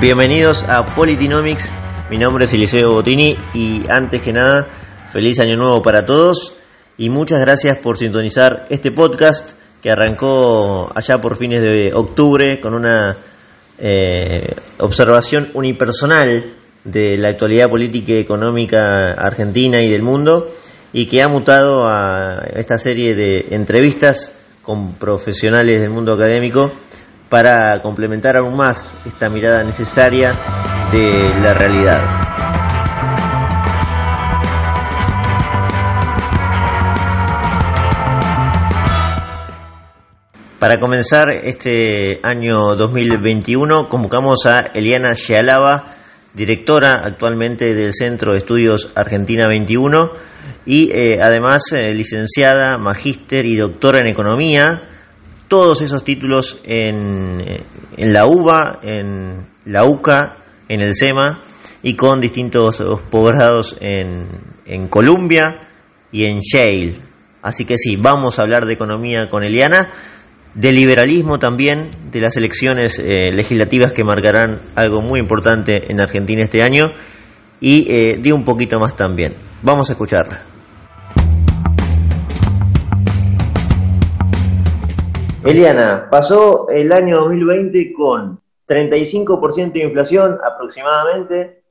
Bienvenidos a Politinomics, mi nombre es Eliseo Botini y antes que nada, feliz año nuevo para todos y muchas gracias por sintonizar este podcast que arrancó allá por fines de octubre con una eh, observación unipersonal de la actualidad política y económica argentina y del mundo y que ha mutado a esta serie de entrevistas con profesionales del mundo académico para complementar aún más esta mirada necesaria de la realidad. Para comenzar este año 2021 convocamos a Eliana Shealaba, directora actualmente del Centro de Estudios Argentina 21 y eh, además eh, licenciada, magíster y doctora en Economía, todos esos títulos en, en, la UBA, en la UCA, en el SEMA y con distintos posgrados en, en Columbia y en Yale. Así que sí, vamos a hablar de economía con Eliana de liberalismo también, de las elecciones eh, legislativas que marcarán algo muy importante en Argentina este año y eh, de un poquito más también. Vamos a escucharla. Eliana, pasó el año 2020 con 35% de inflación aproximadamente,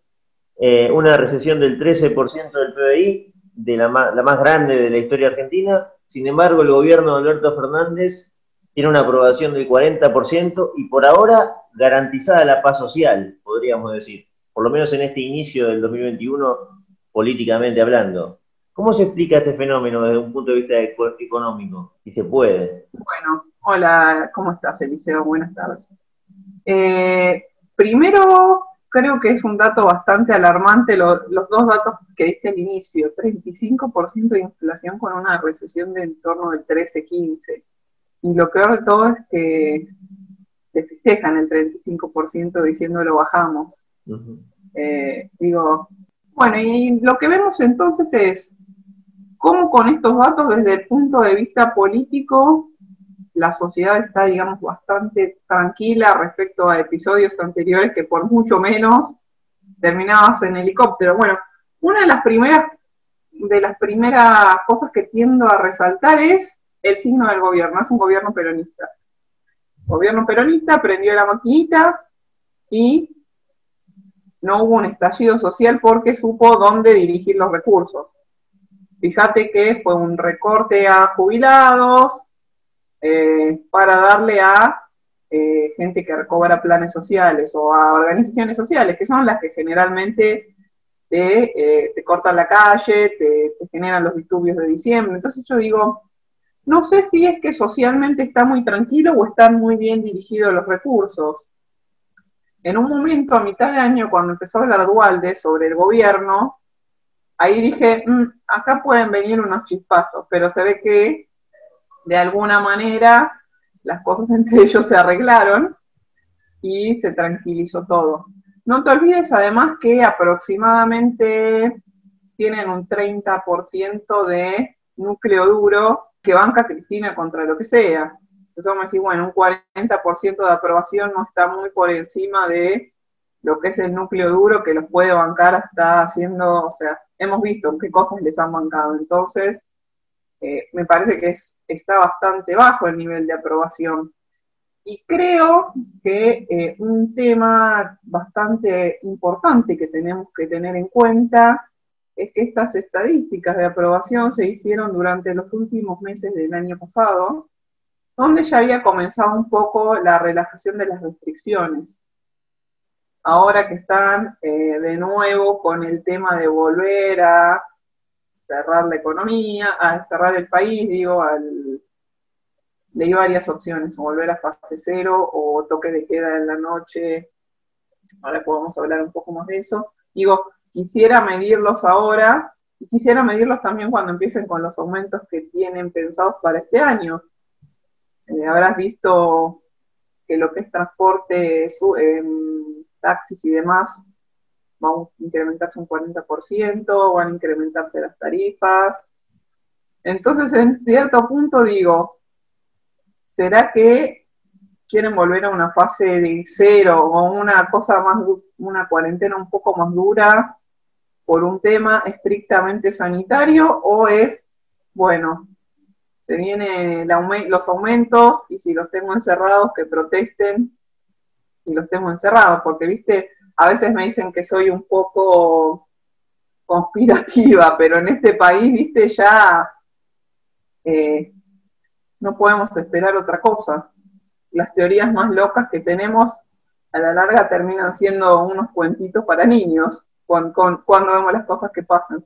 eh, una recesión del 13% del PBI, de la la más grande de la historia argentina. Sin embargo, el gobierno de Alberto Fernández tiene una aprobación del 40% y por ahora garantizada la paz social, podríamos decir, por lo menos en este inicio del 2021, políticamente hablando. ¿Cómo se explica este fenómeno desde un punto de vista económico? Si se puede. Bueno, hola, ¿cómo estás, Eliseo? Buenas tardes. Eh, primero, creo que es un dato bastante alarmante los dos datos que diste al inicio, 35% de inflación con una recesión de en torno del 13-15%. Y lo peor de todo es que se festejan el 35% diciendo lo bajamos. Eh, digo, bueno, y lo que vemos entonces es cómo con estos datos desde el punto de vista político la sociedad está, digamos, bastante tranquila respecto a episodios anteriores que por mucho menos terminabas en helicóptero. Bueno, una de las primeras de las primeras cosas que tiendo a resaltar es el signo del gobierno, es un gobierno peronista. gobierno peronista prendió la maquinita y no hubo un estallido social porque supo dónde dirigir los recursos. Fíjate que fue un recorte a jubilados eh, para darle a eh, gente que recobra planes sociales o a organizaciones sociales, que son las que generalmente te, eh, cortan la calle, te generan los disturbios de diciembre. Entonces yo digo, no sé si es que socialmente está muy tranquilo o están muy bien dirigidos los recursos. En un momento, a mitad de año, cuando empezó a hablar Dualde sobre el gobierno, ahí dije, mm, acá pueden venir unos chispazos, pero se ve que de alguna manera las cosas entre ellos se arreglaron y se tranquilizó todo. No te olvides además que aproximadamente tienen un 30% de núcleo duro que banca Cristina contra lo que sea. Entonces vamos a decir, bueno, un 40% de aprobación no está muy por encima de lo que es el núcleo duro que los puede bancar hasta haciendo, o sea, hemos visto qué cosas les han bancado. Entonces, eh, me parece que es, está bastante bajo el nivel de aprobación. Y creo que eh, un tema bastante importante que tenemos que tener en cuenta es que estas estadísticas de aprobación se hicieron durante los últimos meses del año pasado, donde ya había comenzado un poco la relajación de las restricciones. Ahora que están eh, de nuevo con el tema de volver a cerrar la economía, a cerrar el país, digo, al, leí varias opciones, volver a fase cero o toque de queda en la noche, ahora podemos hablar un poco más de eso. Digo, quisiera medirlos ahora y quisiera medirlos también cuando empiecen con los aumentos que tienen pensados para este año. Eh, habrás visto que lo que es transporte, em, taxis y demás, van a incrementarse un 40%, van a incrementarse las tarifas. Entonces, en cierto punto digo, ¿será que quieren volver a una fase de cero o una cosa más, una cuarentena un poco más dura por un tema estrictamente sanitario o es, bueno, se vienen los aumentos y si los tengo encerrados que protesten y los tengo encerrados, porque viste, a veces me dicen que soy un poco conspirativa, pero en este país, viste, ya eh, no podemos esperar otra cosa las teorías más locas que tenemos a la larga terminan siendo unos cuentitos para niños cuando, vemos las cosas que pasan.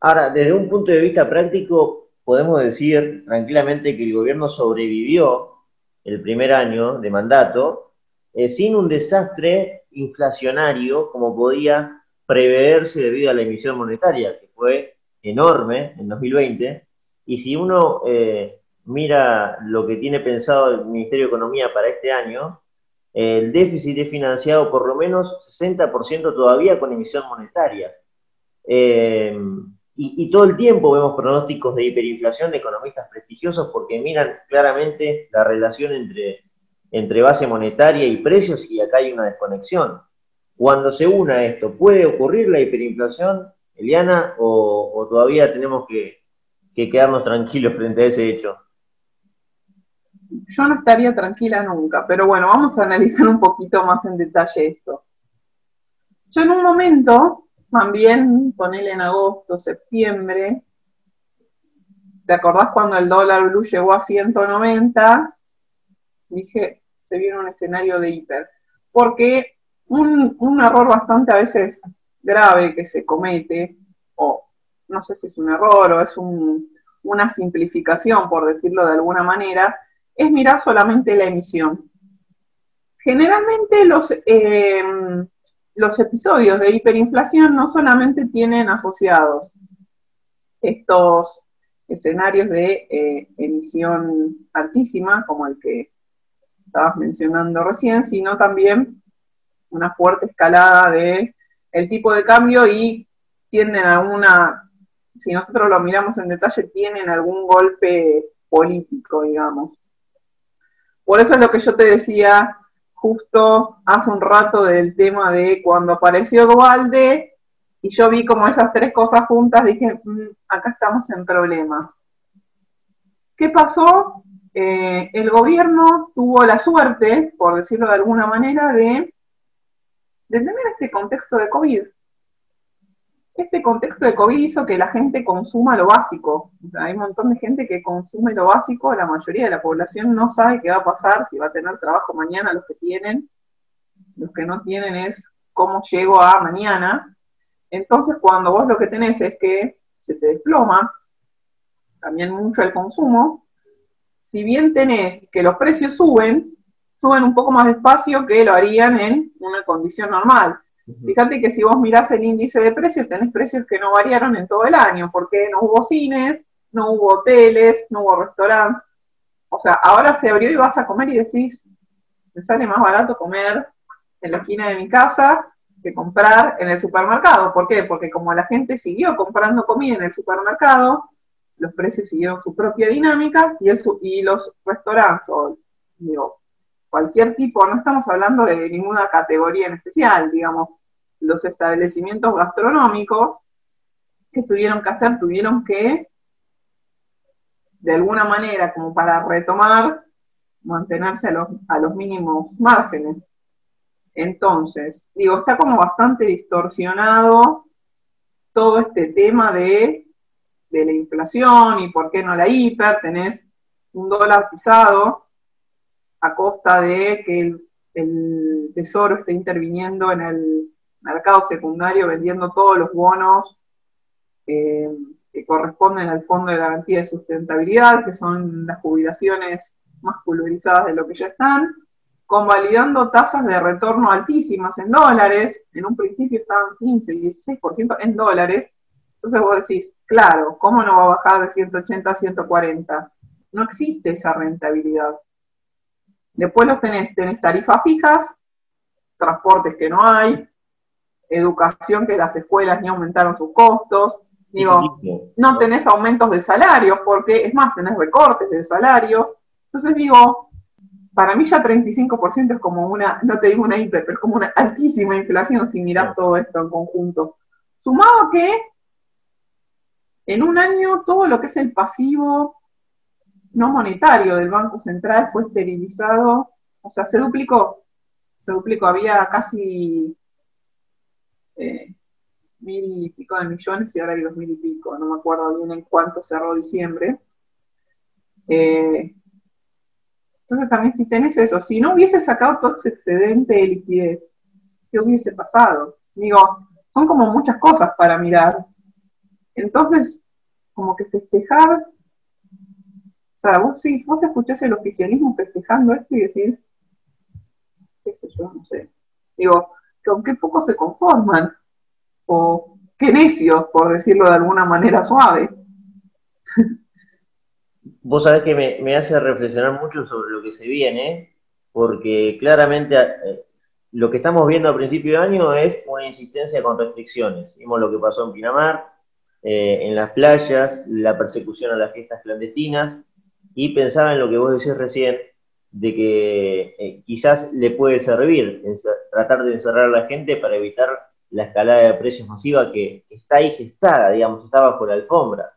Ahora, desde un punto de vista práctico, podemos decir tranquilamente que el gobierno sobrevivió el primer año de mandato eh, sin un desastre inflacionario como podía preverse debido a la emisión monetaria, que fue enorme en 2020. Y si uno eh, mira lo que tiene pensado el Ministerio de Economía para este año, el déficit es financiado por lo menos 60% todavía con emisión monetaria. Eh, y, todo el tiempo vemos pronósticos de hiperinflación de economistas prestigiosos porque miran claramente la relación entre, entre base monetaria y precios y acá hay una desconexión. Cuando se una esto, ¿puede ocurrir la hiperinflación, Eliana, o, todavía tenemos que quedarnos tranquilos frente a ese hecho? yo no estaría tranquila nunca, pero bueno, vamos a analizar un poquito más en detalle esto. Yo en un momento, también ponele en agosto, septiembre, ¿te acordás cuando el dólar blue llegó a 190? Dije, se viene un escenario de hiper. Porque un, un error bastante a veces grave que se comete, o no sé si es un error o es una simplificación, por decirlo de alguna manera, es mirar solamente la emisión. Generalmente los, em, los episodios de hiperinflación no solamente tienen asociados estos escenarios de eh, emisión altísima, como el que estabas mencionando recién, sino también una fuerte escalada de tipo de cambio y tienden a una, si nosotros lo miramos en detalle, tienen algún golpe político, digamos. Por eso es lo que yo te decía justo hace un rato del tema de cuando apareció Dualde y yo vi como esas tres cosas juntas, dije, mm, acá estamos en problemas. ¿Qué pasó? Eh, el gobierno tuvo la suerte, por decirlo de alguna manera, de, de tener este contexto de COVID. Este contexto de COVID hizo que la gente consuma lo básico. hay un montón de gente que consume lo básico, la mayoría de la población no sabe qué va a pasar, si va a tener trabajo mañana los que tienen, los que no tienen es cómo llego a mañana. Entonces cuando vos lo que tenés es que se te desploma también mucho el consumo, si bien tenés que los precios suben, suben un poco más despacio que lo harían en una condición normal. Fíjate que si vos mirás el índice de precios, tenés precios que no variaron en todo el año, porque no hubo cines, no hubo hoteles, no hubo restaurantes. O sea, ahora se abrió y vas a comer y decís, me sale más barato comer en la esquina de mi casa que comprar en el supermercado. ¿Por qué? Porque como la gente siguió comprando comida en el supermercado, los precios siguieron su propia dinámica y, el, y los restaurantes, o digo, cualquier tipo, no estamos hablando de ninguna categoría en especial, digamos, los establecimientos gastronómicos que tuvieron que hacer, tuvieron que, de alguna manera, como para retomar, mantenerse a los, a los mínimos márgenes. Entonces, digo, está como bastante distorsionado todo este tema de, de la inflación y por qué no la hiper, tenés un dólar pisado, a costa de que el, Tesoro esté interviniendo en el mercado secundario vendiendo todos los bonos eh, que corresponden al Fondo de Garantía de Sustentabilidad, que son las jubilaciones más pulverizadas de lo que ya están, convalidando tasas de retorno altísimas en dólares, en un principio estaban 15, 16% en dólares, entonces vos decís, claro, ¿cómo no va a bajar de 180 a 140? No existe esa rentabilidad. Después los tenés, tenés tarifas fijas, transportes que no hay, educación que las escuelas ni aumentaron sus costos, digo, no tenés aumentos de salarios, porque es más, tenés recortes de salarios. Entonces digo, para mí ya 35% es como una, no te digo una hiper, pero es como una altísima inflación si miras todo esto en conjunto. Sumado que en un año todo lo que es el pasivo no monetario del Banco Central fue esterilizado, o sea, se duplicó, se duplicó, había casi eh, mil y pico de millones y ahora hay dos mil y pico, no me acuerdo bien en cuánto cerró diciembre. Eh, entonces también si tenés eso, si no hubiese sacado todo ese excedente de liquidez, ¿qué hubiese pasado? Digo, son como muchas cosas para mirar. Entonces, como que festejar, o sea, vos sí, vos escuchás el oficialismo festejando esto y decís, qué sé yo, no sé. Digo, con qué poco se conforman, o qué necios, por decirlo de alguna manera suave. Vos sabés que me, hace reflexionar mucho sobre lo que se viene, porque claramente eh, lo que estamos viendo a principio de año es una insistencia con restricciones. Vimos lo que pasó en Pinamar, eh, en las playas, la persecución a las fiestas clandestinas, y pensaba en lo que vos decís recién, de que eh, quizás le puede servir tratar de encerrar a la gente para evitar la escalada de precios masiva que está ahí gestada, digamos, está bajo la alfombra.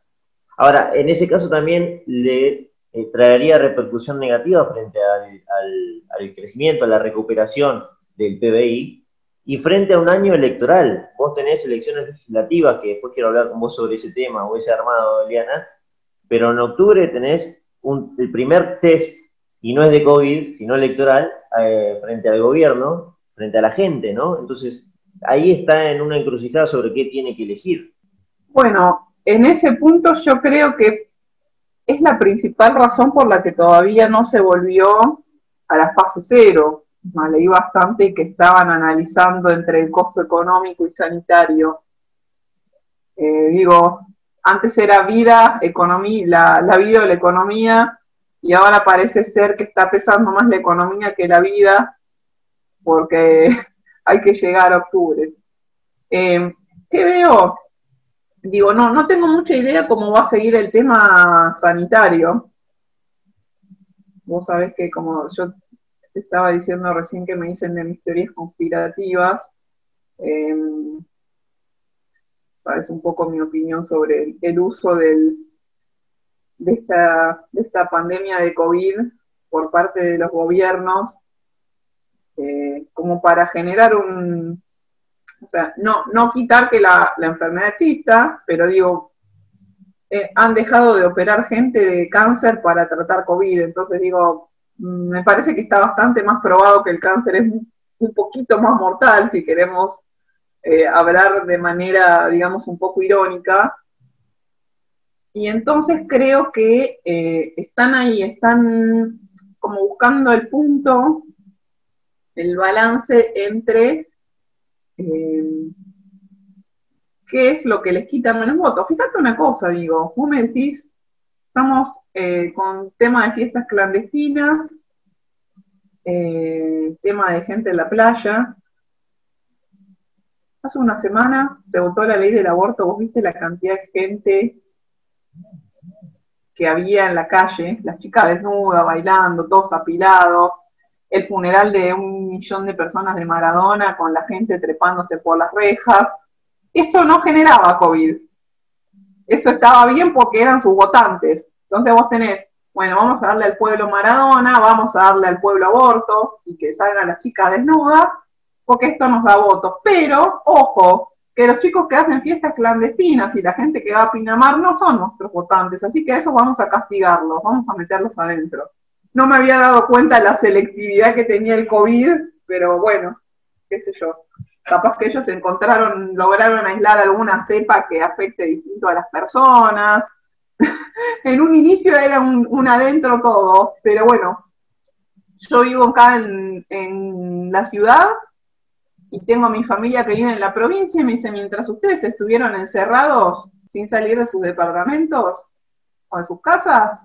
Ahora, en ese caso también le eh, traería repercusión negativa frente al, crecimiento, a la recuperación del PBI y frente a un año electoral. Vos tenés elecciones legislativas, que después quiero hablar con vos sobre ese tema o ese armado, Eliana, pero en octubre tenés el primer test, y no es de COVID, sino electoral, eh, frente al gobierno, frente a la gente, ¿no? Entonces, ahí está en una encrucijada sobre qué tiene que elegir. Bueno, en ese punto yo creo que es la principal razón por la que todavía no se volvió a la fase cero. Leí bastante que estaban analizando entre el costo económico y sanitario. Eh, digo, antes era vida, economía, la, la, vida o la economía, y ahora parece ser que está pesando más la economía que la vida, porque hay que llegar a octubre. Eh, ¿Qué veo? digo, no, no tengo mucha idea cómo va a seguir el tema sanitario. Vos sabés que como yo estaba diciendo recién que me dicen de mis teorías conspirativas, em, sabes un poco mi opinión sobre el, uso del, de, esta, de esta pandemia de COVID por parte de los gobiernos eh, como para generar un, o sea, no, no quitar que la, enfermedad exista, pero digo, eh, han dejado de operar gente de cáncer para tratar COVID, entonces digo, me parece que está bastante más probado que el cáncer es un poquito más mortal, si queremos eh, hablar de manera, digamos, un poco irónica. Y entonces creo que eh, están ahí, están como buscando el punto, el balance entre eh, qué es lo que les quita menos votos. Fíjate una cosa, digo, vos me decís, estamos eh, con tema de fiestas clandestinas, eh, tema de gente en la playa. Hace una semana se votó la ley del aborto, vos viste la cantidad de gente que había en la calle, las chicas desnudas, bailando, todos apilados, el funeral de un millón de personas de Maradona con la gente trepándose por las rejas. Eso no generaba COVID. Eso estaba bien porque eran sus votantes. Entonces vos tenés, bueno, vamos a darle al pueblo Maradona, vamos a darle al pueblo aborto y que salgan las chicas desnudas, porque esto nos da votos. Pero, ojo, que los chicos que hacen fiestas clandestinas y la gente que va a Pinamar no son nuestros votantes, así que eso vamos a castigarlos, vamos a meterlos adentro no me había dado cuenta de la selectividad que tenía el COVID, pero bueno, qué sé yo. Capaz que ellos encontraron, lograron aislar alguna cepa que afecte distinto a las personas. en un inicio era un, adentro todos, pero bueno, yo vivo acá en, la ciudad y tengo a mi familia que vive en la provincia y me dice, mientras ustedes estuvieron encerrados sin salir de sus departamentos o de sus casas,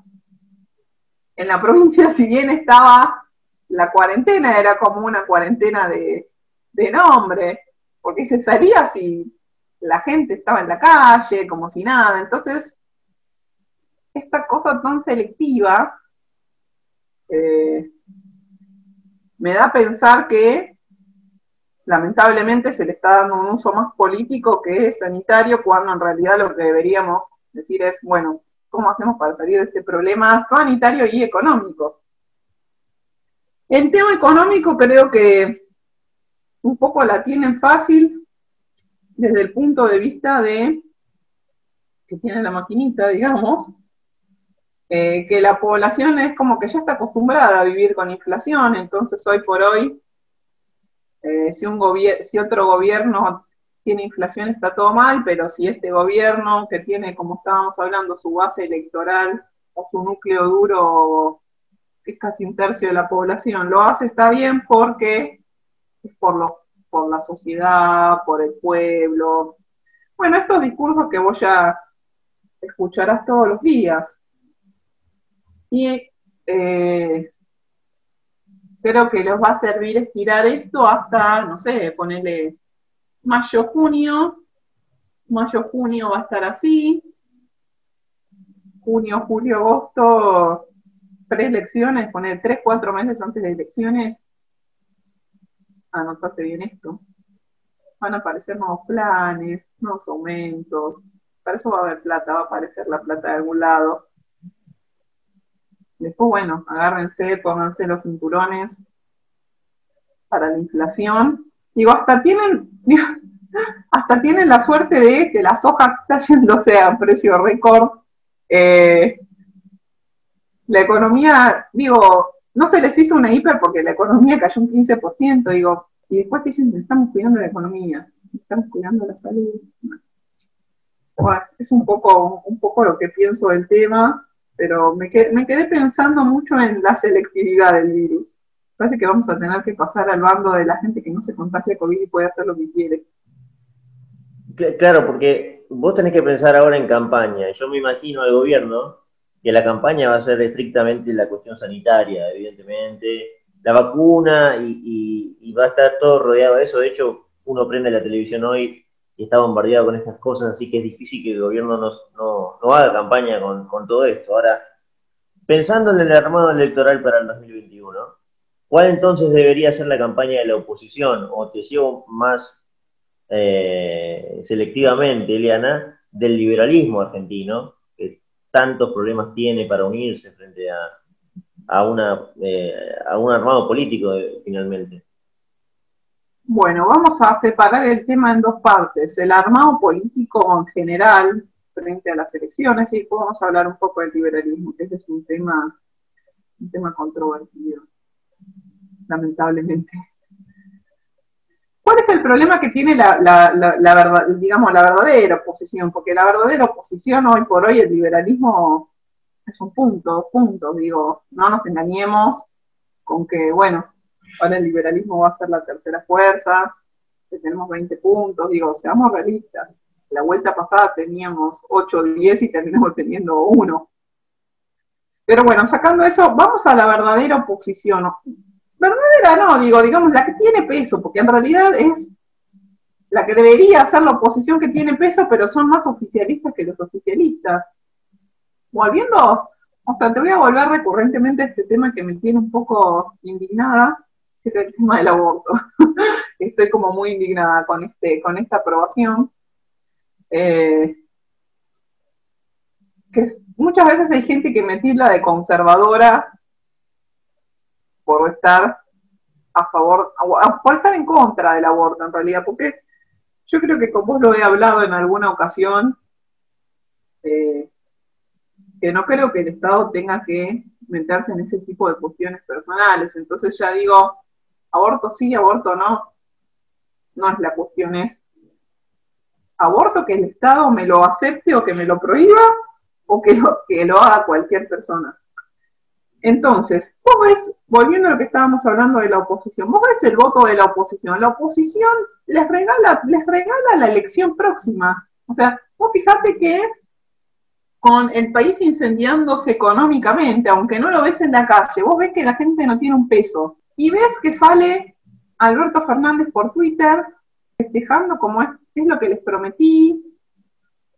en la provincia, si bien estaba la cuarentena, era como una cuarentena de, nombre, porque se salía si la gente estaba en la calle, como si nada. Entonces, esta cosa tan selectiva, eh, me da a pensar que lamentablemente se le está dando un uso más político que sanitario, cuando en realidad lo que deberíamos decir es, bueno, ¿cómo hacemos para salir de este problema sanitario y económico? El tema económico creo que un poco la tienen fácil desde el punto de vista de que tiene la maquinita, digamos, eh, que la población es como que ya está acostumbrada a vivir con inflación, entonces hoy por hoy, eh, si, un si otro gobierno tiene inflación está todo mal, pero si este gobierno que tiene, como estábamos hablando, su base electoral o su núcleo duro, que es casi un tercio de la población, lo hace, está bien porque por, lo, por la sociedad, por el pueblo. Bueno, estos discursos que vos ya escucharás todos los días. Y eh, creo que les va a servir estirar esto hasta, no sé, ponerle mayo, junio. Mayo, junio va a estar así. Junio, julio, agosto, preelecciones, poner tres, cuatro meses antes de elecciones. Anotate bien esto. Van a aparecer nuevos planes, nuevos aumentos, para eso va a haber plata, va a aparecer la plata de algún lado. Después, bueno, agárrense, pónganse los cinturones para la inflación. Digo, hasta tienen, hasta tienen la suerte de que la soja está yéndose a precio récord. Eh, la economía, digo, no se les hizo una hiper porque la economía cayó un 15%, digo, y después te dicen, estamos cuidando la economía, estamos cuidando la salud es un poco, un poco lo que pienso del tema, pero me quedé, me quedé pensando mucho en la selectividad del virus. Parece que vamos a tener que pasar al bando de la gente que no se contagia COVID y puede hacer lo que quiere. Claro, porque vos tenés que pensar ahora en campaña. Yo me imagino al gobierno que la campaña va a ser estrictamente la cuestión sanitaria, evidentemente, la vacuna y, va a estar todo rodeado de eso. De hecho, uno prende la televisión hoy y está bombardeado con estas cosas, así que es difícil que el gobierno no, haga campaña con, todo esto. Ahora, pensando en el armado electoral para el 2021, ¿cuál entonces debería ser la campaña de la oposición? O te llevo más eh, selectivamente, Eliana, del liberalismo argentino, tantos problemas tiene para unirse frente a, a, una, eh, a un armado político finalmente. Bueno, vamos a separar el tema en dos partes. El armado político en general frente a las elecciones y después vamos a hablar un poco del liberalismo, que ese es un tema, un tema controvertido, lamentablemente. ¿Cuál es el problema que tiene la, digamos, la verdadera oposición? Porque la verdadera oposición hoy por hoy, el liberalismo es un punto, dos puntos, digo, no nos engañemos con que, bueno, ahora el liberalismo va a ser la tercera fuerza, que tenemos 20 puntos, digo, seamos realistas. La vuelta pasada teníamos 8 o 10 y terminamos teniendo uno. Pero bueno, sacando eso, vamos a la verdadera oposición. Verdadera no, digo, digamos, la que tiene peso, porque en realidad es la que debería ser la oposición que tiene peso, pero son más oficialistas que los oficialistas. Volviendo, o sea, te voy a volver recurrentemente a este tema que me tiene un poco indignada, que es el tema del aborto. Estoy como muy indignada con, este, con esta aprobación. Eh, que muchas veces hay gente que me tilda de conservadora por estar a favor, por estar en contra del aborto en realidad, porque yo creo que como lo he hablado en alguna ocasión, eh, que no creo que el Estado tenga que meterse en ese tipo de cuestiones personales. Entonces ya digo, aborto sí, aborto no. No es la cuestión, es aborto que el Estado me lo acepte o que me lo prohíba o que lo, que lo haga cualquier persona. Entonces, vos ves, volviendo a lo que estábamos hablando de la oposición, vos ves el voto de la oposición. La oposición les regala, les regala la elección próxima. O sea, vos fijate que con el país incendiándose económicamente, aunque no lo ves en la calle, vos ves que la gente no tiene un peso y ves que sale Alberto Fernández por Twitter festejando como es, es lo que les prometí,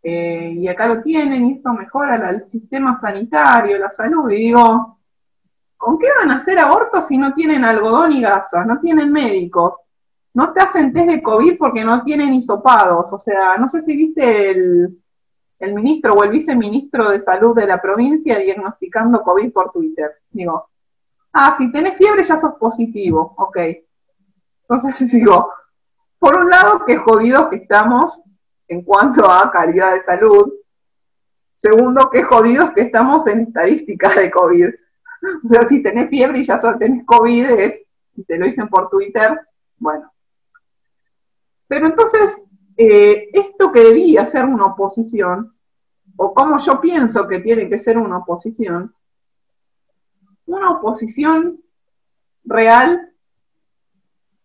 eh, y acá lo tienen, y esto mejora el sistema sanitario, la salud, y digo, ¿Con qué van a hacer abortos si no tienen algodón y gasas, no tienen médicos? No te hacen test de COVID porque no tienen hisopados. O sea, no sé si viste el, el ministro o el viceministro de salud de la provincia diagnosticando COVID por Twitter. Digo, ah, si tenés fiebre ya sos positivo, ok. Entonces digo, por un lado, qué jodidos que estamos en cuanto a calidad de salud. Segundo, qué jodidos que estamos en estadísticas de COVID. O sea, si tenés fiebre y ya solo tenés COVID, es, y te lo dicen por Twitter, bueno. Pero entonces, eh, esto que debía ser una oposición, o como yo pienso que tiene que ser una oposición, una oposición real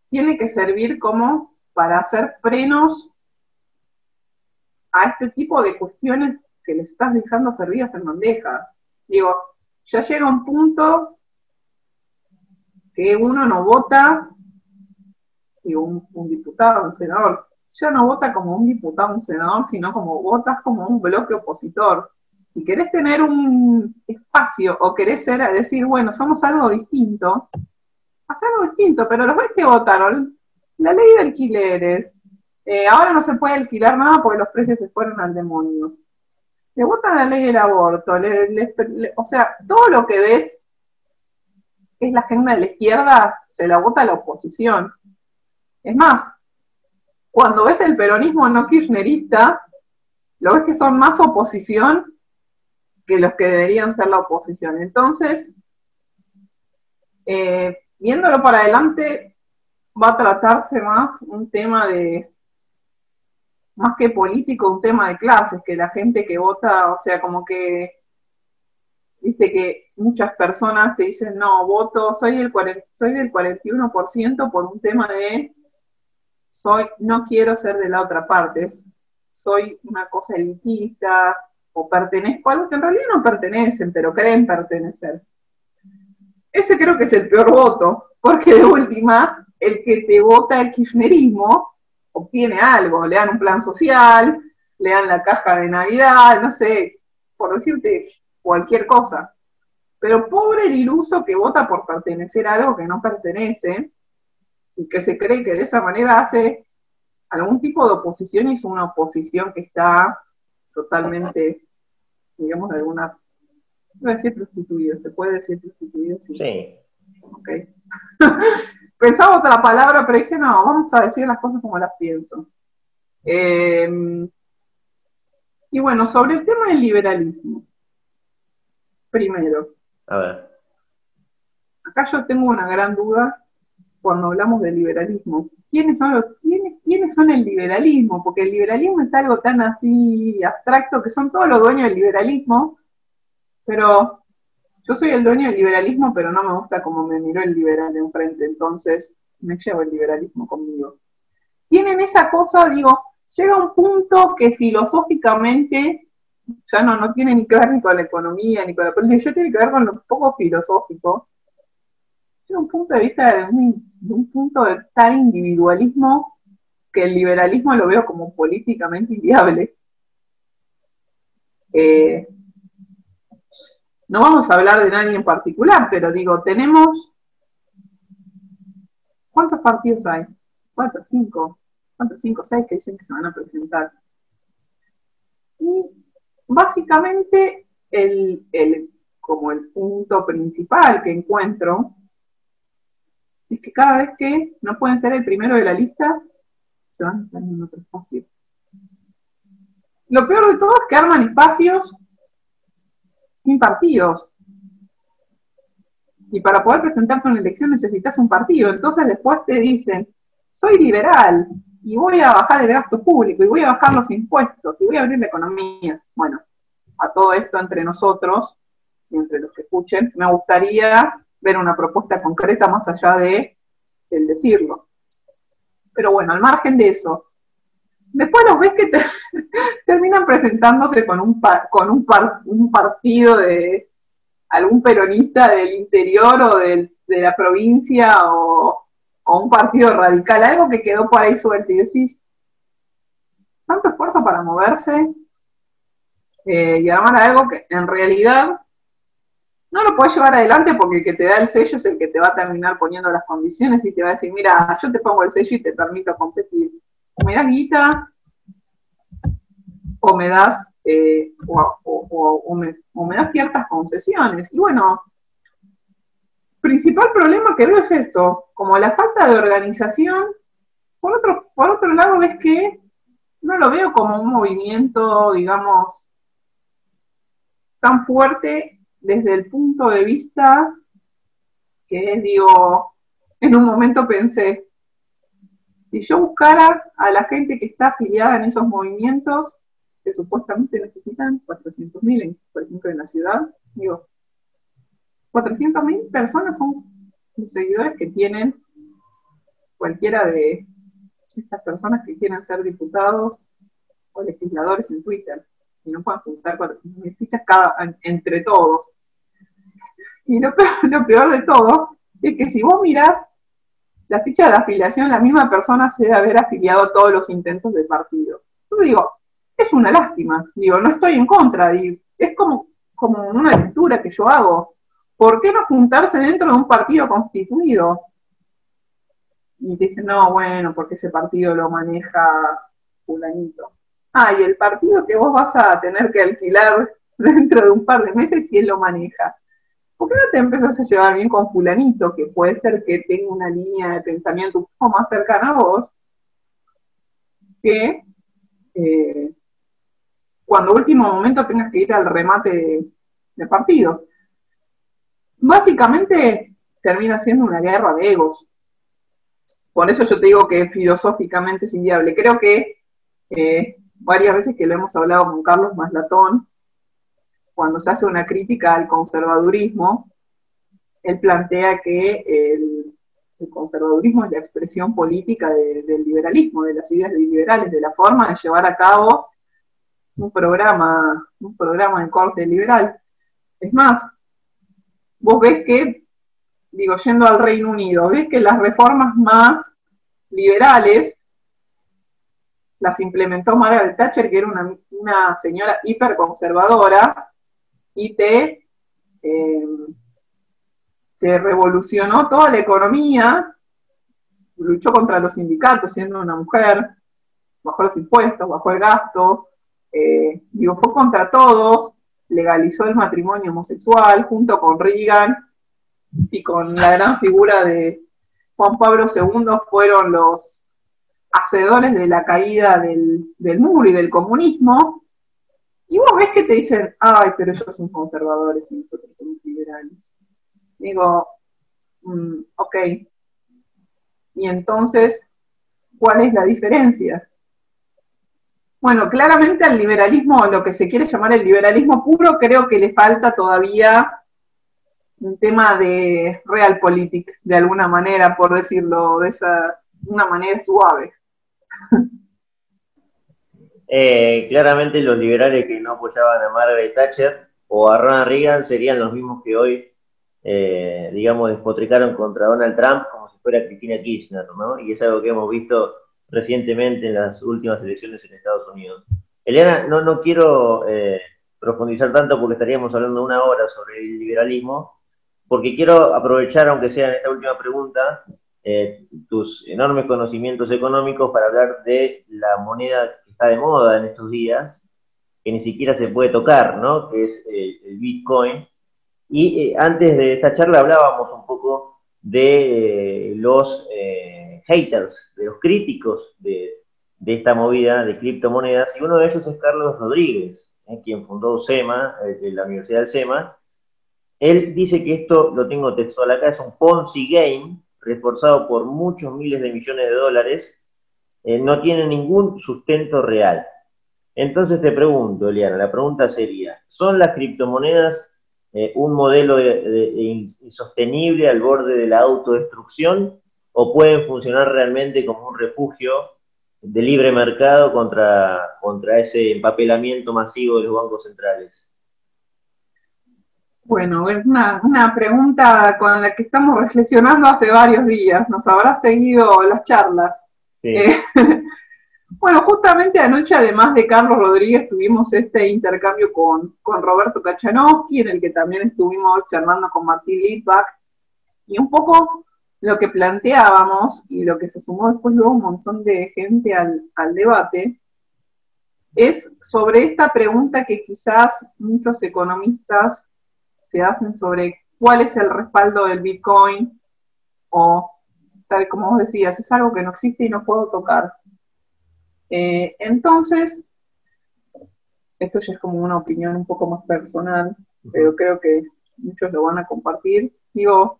tiene que servir como para hacer frenos a este tipo de cuestiones que le estás dejando servidas en bandeja. Digo, ya llega un punto que uno no vota, digo, un, un diputado, un senador, ya no vota como un diputado, un senador, sino como votas como un bloque opositor. Si querés tener un espacio o querés ser, decir, bueno, somos algo distinto, haz algo distinto, pero los ves que votaron la ley de alquileres. Eh, ahora no se puede alquilar nada porque los precios se fueron al demonio. Le votan la ley del aborto, o sea, todo lo que ves es la agenda de la izquierda, se la vota la oposición. Es más, cuando ves el peronismo no kirchnerista, lo ves que son más oposición que los que deberían ser la oposición. Entonces, eh, viéndolo para adelante, va a tratarse más un tema de, más que político, un tema de clases, que la gente que vota, o sea, como que, viste que muchas personas te dicen, no, voto, soy, el soy del 41% por un tema de soy, no quiero ser de la otra parte, soy una cosa elitista o pertenezco a algo que en realidad no pertenecen, pero creen pertenecer. Ese creo que es el peor voto, porque de última, el que te vota el kirchnerismo obtiene algo, le dan un plan social, le dan la caja de Navidad, no sé, por decirte cualquier cosa. Pero pobre el iluso que vota por pertenecer a algo que no pertenece, y que se cree que de esa manera hace algún tipo de oposición y es una oposición que está totalmente, digamos, de alguna, no prostituida, ¿se puede decir prostituida? Sí. Ok. Pensaba otra palabra, pero dije, no, vamos a decir las cosas como las pienso. Em, y bueno, sobre el tema del liberalismo. Primero. A ver. Acá yo tengo una gran duda cuando hablamos del liberalismo. ¿Quiénes son, los, quiénes, son el liberalismo? Porque el liberalismo es algo tan así abstracto que son todos los dueños del liberalismo, pero yo soy el dueño del liberalismo, pero no me gusta como me miró el liberal de enfrente, entonces me llevo el liberalismo conmigo. Tienen esa cosa, digo, llega un punto que filosóficamente ya no, no tiene ni que ver ni con la economía, ni con la política, ya tiene que ver con lo poco filosófico, un punto de vista de un, punto de tal individualismo que el liberalismo lo veo como políticamente inviable. Eh, no vamos a hablar de nadie en particular, pero digo, tenemos... ¿Cuántos partidos hay? ¿Cuatro, cinco? ¿Cuántos? Cinco, seis que dicen que se van a presentar. Y básicamente el, el, como el punto principal que encuentro es que cada vez que no pueden ser el primero de la lista, se van a estar en otro espacio. Lo peor de todo es que arman espacios sin partidos. Y para poder presentarte una elección necesitas un partido. Entonces después te dicen, soy liberal y voy a bajar el gasto público y voy a bajar los impuestos y voy a abrir la economía. Bueno, a todo esto entre nosotros y entre los que escuchen, me gustaría ver una propuesta concreta más allá de el decirlo. Pero bueno, al margen de eso, después los ves que terminan presentándose con un con un, un partido de algún peronista del interior o de la provincia o, un partido radical, algo que quedó por ahí suelto y decís, tanto esfuerzo para moverse eh, y armar algo que en realidad no lo puedes llevar adelante porque el que te da el sello es el que te va a terminar poniendo las condiciones y te va a decir, mira, yo te pongo el sello y te permito competir. O me das guita, o me das, eh, o, me, o me das ciertas concesiones. Y bueno, principal problema que veo es esto, como la falta de organización. Por otro, por otro lado, ves que no lo veo como un movimiento, digamos, tan fuerte desde el punto de vista que digo, en un momento pensé, si yo buscara a la gente que está afiliada en esos movimientos, que supuestamente necesitan 400.000, por ejemplo, en la ciudad, digo, 400.000 personas son los seguidores que tienen cualquiera de estas personas que quieren ser diputados o legisladores en Twitter y no pueden juntar 400.000 fichas cada, entre todos. Y lo peor, de todo es que si vos mirás la ficha de afiliación, la misma persona se debe haber afiliado a todos los intentos del partido. Yo digo, es una lástima, digo, no estoy en contra, es como, como una lectura que yo hago. ¿Por qué no juntarse dentro de un partido constituido? Y dicen, no, bueno, porque ese partido lo maneja fulanito. Ah, y el partido que vos vas a tener que alquilar dentro de un par de meses, ¿quién lo maneja? ¿Por qué no te empezás a llevar bien con fulanito, que puede ser que tenga una línea de pensamiento un poco más cercana a vos, que eh, cuando último momento tengas que ir al remate de, partidos? Básicamente termina siendo una guerra de egos. Por eso yo te digo que filosóficamente es inviable. Creo que eh, varias veces que lo hemos hablado con Carlos Maslatón, cuando se hace una crítica al conservadurismo, él plantea que el, conservadurismo es la expresión política del liberalismo, de las ideas liberales, de la forma de llevar a cabo un programa, un programa de corte liberal. Es más, vos ves que, digo, yendo al Reino Unido, ves que las reformas más liberales las implementó Margaret Thatcher, que era una, señora hiperconservadora, y te, eh, te revolucionó toda la economía, luchó contra los sindicatos siendo una mujer, bajó los impuestos, bajó el gasto, eh, contra todos, legalizó el matrimonio homosexual junto con Reagan y con la gran figura de Juan Pablo II fueron los hacedores de la caída del, muro y del comunismo, y vos ves que te dicen, ay, pero ellos son conservadores y nosotros somos liberales. Digo, mm, ok. Y entonces, ¿cuál es la diferencia? Bueno, claramente al liberalismo, lo que se quiere llamar el liberalismo puro, creo que le falta todavía un tema de realpolitik, de alguna manera, por decirlo de esa una manera suave. Eh, claramente los liberales que no apoyaban a Margaret Thatcher o a Ronald Reagan serían los mismos que hoy, eh, digamos, despotricaron contra Donald Trump como si fuera Cristina Kirchner, ¿no? Y es algo que hemos visto recientemente en las últimas elecciones en Estados Unidos. Eliana, no, no quiero eh, profundizar tanto porque estaríamos hablando una hora sobre el liberalismo, porque quiero aprovechar, aunque sea en esta última pregunta, eh, tus enormes conocimientos económicos para hablar de la moneda está de moda en estos días, que ni siquiera se puede tocar, ¿no? Que es el Bitcoin. Y eh, antes de esta charla hablábamos un poco de eh, los haters, de los críticos de, de, esta movida de criptomonedas, y uno de ellos es Carlos Rodríguez, quien fundó SEMA, la Universidad del SEMA. Él dice que esto, lo tengo textual acá, es un Ponzi game, reforzado por muchos miles de millones de dólares, eh, no tiene ningún sustento real. Entonces te pregunto, Eliana, la pregunta sería, ¿son las criptomonedas eh, un modelo insostenible al borde de la autodestrucción o pueden funcionar realmente como un refugio de libre mercado contra, contra ese empapelamiento masivo de los bancos centrales? Bueno, es una, pregunta con la que estamos reflexionando hace varios días. Nos habrá seguido las charlas. Eh, Bueno, justamente anoche, además de Carlos Rodríguez, tuvimos este intercambio con, con Roberto Kachanowski, en el que también estuvimos charlando con Martín Litvak, y un poco lo que planteábamos y lo que se sumó después luego un montón de gente al, al debate, es sobre esta pregunta que quizás muchos economistas se hacen sobre cuál es el respaldo del Bitcoin o, tal como vos decías, es algo que no existe y no puedo tocar. Eh, entonces, esto ya es como una opinión un poco más personal, pero creo que muchos lo van a compartir. Digo,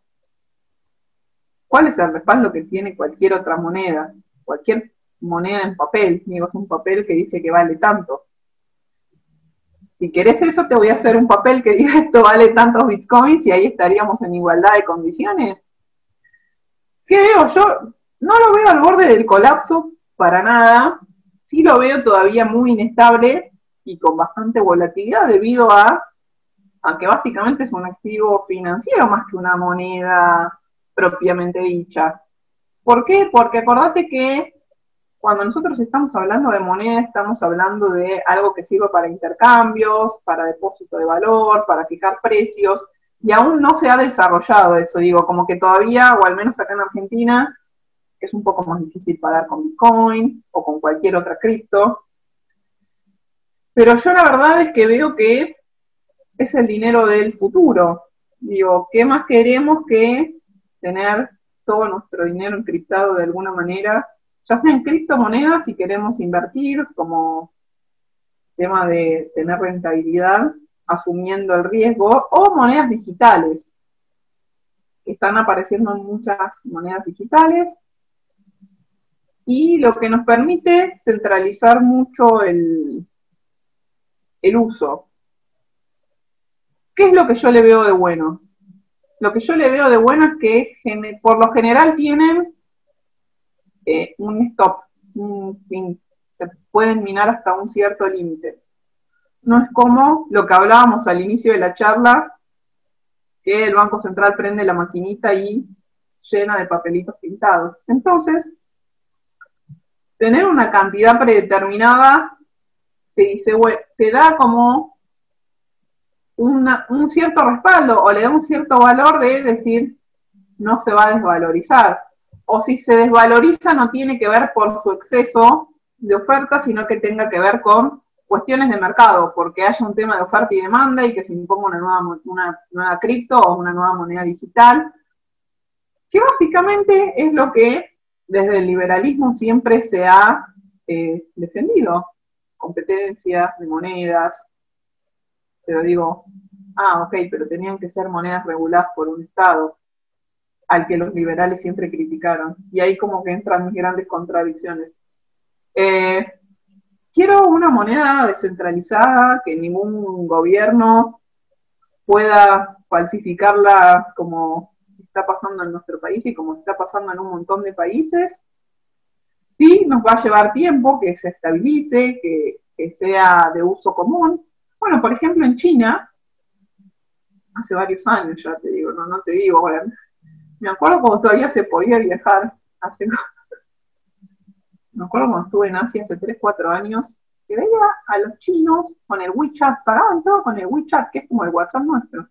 ¿cuál es el respaldo que tiene cualquier otra moneda? Cualquier moneda en papel, digo, es un papel que dice que vale tanto. Si querés eso, te voy a hacer un papel que diga esto vale tantos bitcoins y ahí estaríamos en igualdad de condiciones. ¿Qué veo? Yo no lo veo al borde del colapso para nada. Sí lo veo todavía muy inestable y con bastante volatilidad debido a, a que básicamente es un activo financiero más que una moneda propiamente dicha. ¿Por qué? Porque acordate que cuando nosotros estamos hablando de moneda, estamos hablando de algo que sirve para intercambios, para depósito de valor, para fijar precios, y aún no se ha desarrollado eso, digo, como que todavía, o al menos acá en Argentina, es un poco más difícil pagar con Bitcoin o con cualquier otra cripto. Pero yo la verdad es que veo que es el dinero del futuro. Digo, ¿qué más queremos que tener todo nuestro dinero encriptado de alguna manera ya sea en criptomonedas si queremos invertir como tema de tener rentabilidad asumiendo el riesgo, o monedas digitales. Están apareciendo muchas monedas digitales y lo que nos permite centralizar mucho el, el uso. ¿Qué es lo que yo le veo de bueno? Lo que yo le veo de bueno es que por lo general tienen eh, un stop, un fin. Se pueden minar hasta un cierto límite. No es como lo que hablábamos al inicio de la charla, que el Banco Central prende la maquinita y llena de papelitos pintados. Entonces, tener una cantidad predeterminada te dice, te da como un cierto respaldo o le da un cierto valor de decir, no se va a desvalorizar o si se desvaloriza no tiene que ver por su exceso de oferta, sino que tenga que ver con cuestiones de mercado, porque haya un tema de oferta y demanda y que se imponga una nueva, una nueva cripto o una nueva moneda digital, que básicamente es lo que desde el liberalismo siempre se ha eh, defendido, competencia de monedas, pero digo, ah, ok, pero tenían que ser monedas reguladas por un Estado al que los liberales siempre criticaron. Y ahí como que entran mis grandes contradicciones. Eh, quiero una moneda descentralizada, que ningún gobierno pueda falsificarla como está pasando en nuestro país y como está pasando en un montón de países. Sí, nos va a llevar tiempo que se estabilice, que, sea de uso común. Bueno, por ejemplo, en China, hace varios años ya te digo, no, no te digo, bueno, me acuerdo cuando todavía se podía viajar, hace, me acuerdo cuando estuve en Asia hace 3, 4 años, que veía a los chinos con el WeChat, pagaban todo con el WeChat, que es como el WhatsApp nuestro.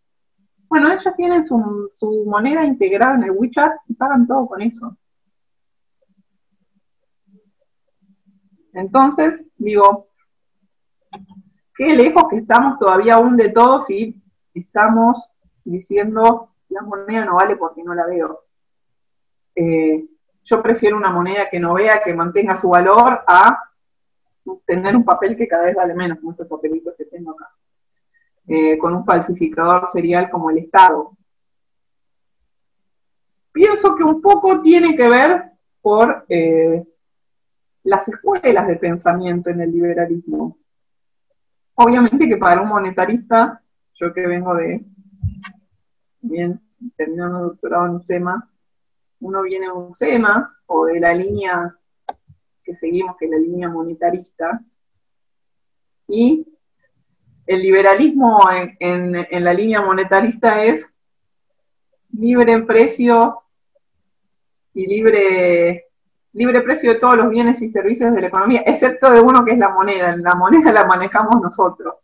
Bueno, ellos tienen su, su moneda integrada en el WeChat y pagan todo con eso. Entonces, digo, qué lejos que estamos todavía aún de todos y estamos diciendo la moneda no vale porque no la veo. Eh, yo prefiero una moneda que no vea, que mantenga su valor, a tener un papel que cada vez vale menos, como estos papelitos que tengo acá, eh, con un falsificador serial como el Estado. Pienso que un poco tiene que ver por eh, las escuelas de pensamiento en el liberalismo. Obviamente que para un monetarista, yo que vengo de bien terminando doctorado en UCEMA, uno viene a UCEMA o de la línea que seguimos, que es la línea monetarista, y el liberalismo en, en la línea monetarista es libre en precio y libre libre precio de todos los bienes y servicios de la economía, excepto de uno que es la moneda. La moneda la manejamos nosotros.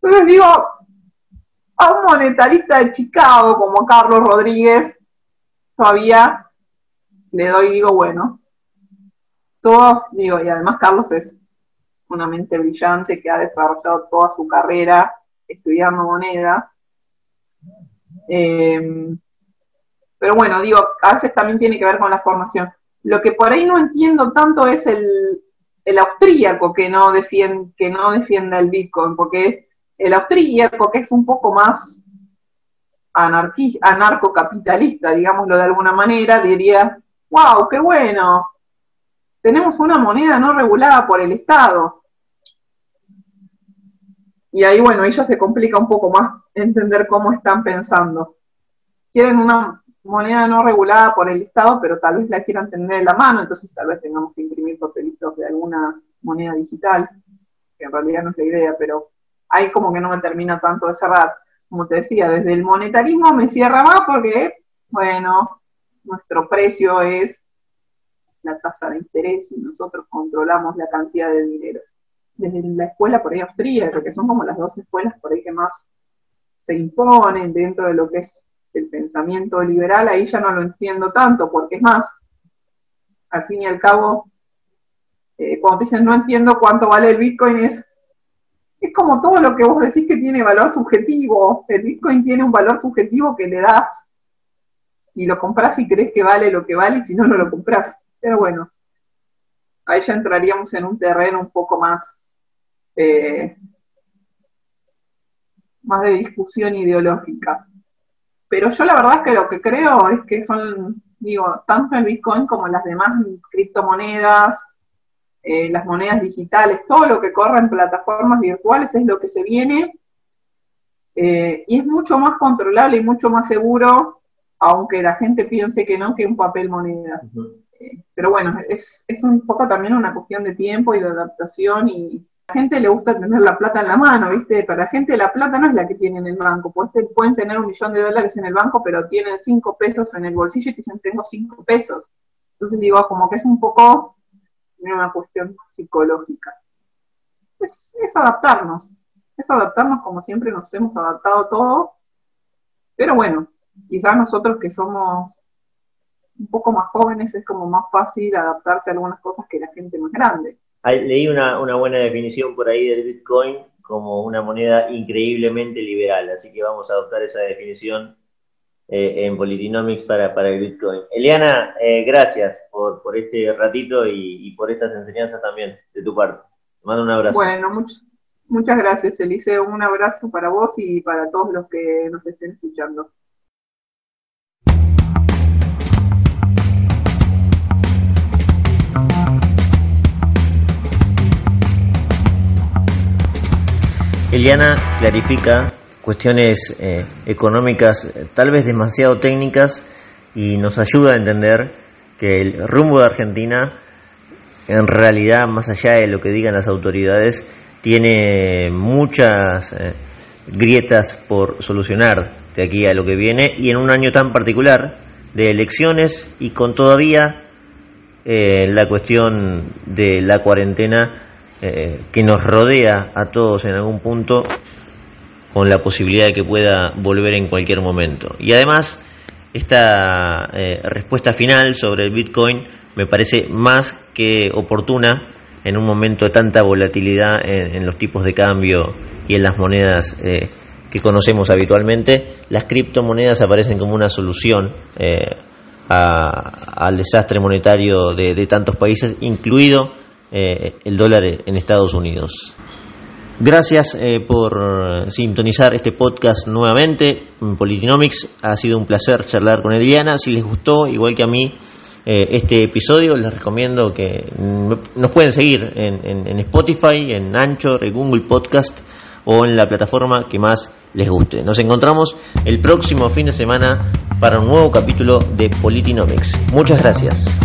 Entonces digo, a un monetarista de Chicago como Carlos Rodríguez, todavía le doy, digo, bueno, todos, digo, y además Carlos es una mente brillante que ha desarrollado toda su carrera estudiando moneda. Em, pero bueno, digo, a veces también tiene que ver con la formación. Lo que por ahí no entiendo tanto es el, el austríaco que no, defiende, que no defienda el Bitcoin, porque el austríaco, que es un poco más anarcocapitalista, digámoslo de alguna manera, diría, wow, qué bueno, tenemos una moneda no regulada por el Estado. Y ahí, bueno, ella se complica un poco más entender cómo están pensando. Quieren una moneda no regulada por el Estado, pero tal vez la quieran tener en la mano, entonces tal vez tengamos que imprimir papelitos de alguna moneda digital, que en realidad no es la idea, pero ahí como que no me termina tanto de cerrar. Como te decía, desde el monetarismo me cierra más porque, bueno, nuestro precio es la tasa de interés y nosotros controlamos la cantidad de dinero. Desde la escuela por ahí austríaca, que son como las dos escuelas por ahí que más se imponen dentro de lo que es el pensamiento liberal, ahí ya no lo entiendo tanto, porque es más, al fin y al cabo, eh, cuando te dicen no entiendo cuánto vale el Bitcoin, es, es como todo lo que vos decís que tiene valor subjetivo. El Bitcoin tiene un valor subjetivo que le das y lo compras y crees que vale lo que vale, y si no, no lo compras. Pero bueno, ahí ya entraríamos en un terreno un poco más, eh, más de discusión ideológica. Pero yo la verdad es que lo que creo es que son, digo, tanto el Bitcoin como las demás criptomonedas, eh, las monedas digitales, todo lo que corre en plataformas virtuales es lo que se viene eh, y es mucho más controlable y mucho más seguro, aunque la gente piense que no, que un papel moneda. Eh, pero bueno, es, es un poco también una cuestión de tiempo y de adaptación y a la gente le gusta tener la plata en la mano, ¿viste? Para la gente la plata no es la que tiene en el banco, pues pueden tener un millón de dólares en el banco, pero tienen cinco pesos en el bolsillo y te dicen tengo cinco pesos. Entonces digo, como que es un poco una cuestión psicológica. Es, adaptarnos, es adaptarnos como siempre nos hemos adaptado todo, pero bueno, quizás nosotros que somos un poco más jóvenes es como más fácil adaptarse a algunas cosas que la gente más grande. leí una buena definición por ahí del Bitcoin como una moneda increíblemente liberal, así que vamos a adoptar esa definición eh, en Politinomics para, para el Bitcoin. Eliana, eh, gracias por, por este ratito y, y, por estas enseñanzas también de tu parte. Te mando un abrazo. Bueno, muchas gracias, Eliseo. Un abrazo para vos y para todos los que nos estén escuchando. Eliana clarifica cuestiones eh, económicas eh, tal vez demasiado técnicas y nos ayuda a entender que el rumbo de Argentina en realidad más allá de lo que digan las autoridades tiene muchas eh, grietas por solucionar de aquí a lo que viene y en un año tan particular de elecciones y con todavía la cuestión de la cuarentena eh, que nos rodea a todos en algún punto con la posibilidad de que pueda volver en cualquier momento. Y además, esta eh, respuesta final sobre el Bitcoin me parece más que oportuna en un momento de tanta volatilidad en, los tipos de cambio y en las monedas eh, que conocemos habitualmente. Las criptomonedas aparecen como una solución al desastre monetario de tantos países, incluido eh, el dólar en Estados Unidos. Gracias eh, por sintonizar este podcast nuevamente en Politinomics. Ha sido un placer charlar con Eliana. Si les gustó, igual que a mí, eh, este episodio, les recomiendo que nos pueden seguir en, en, Spotify, en Anchor, en Google Podcast o en la plataforma que más les guste. Nos encontramos el próximo fin de semana para un nuevo capítulo de Politinomics. Muchas gracias.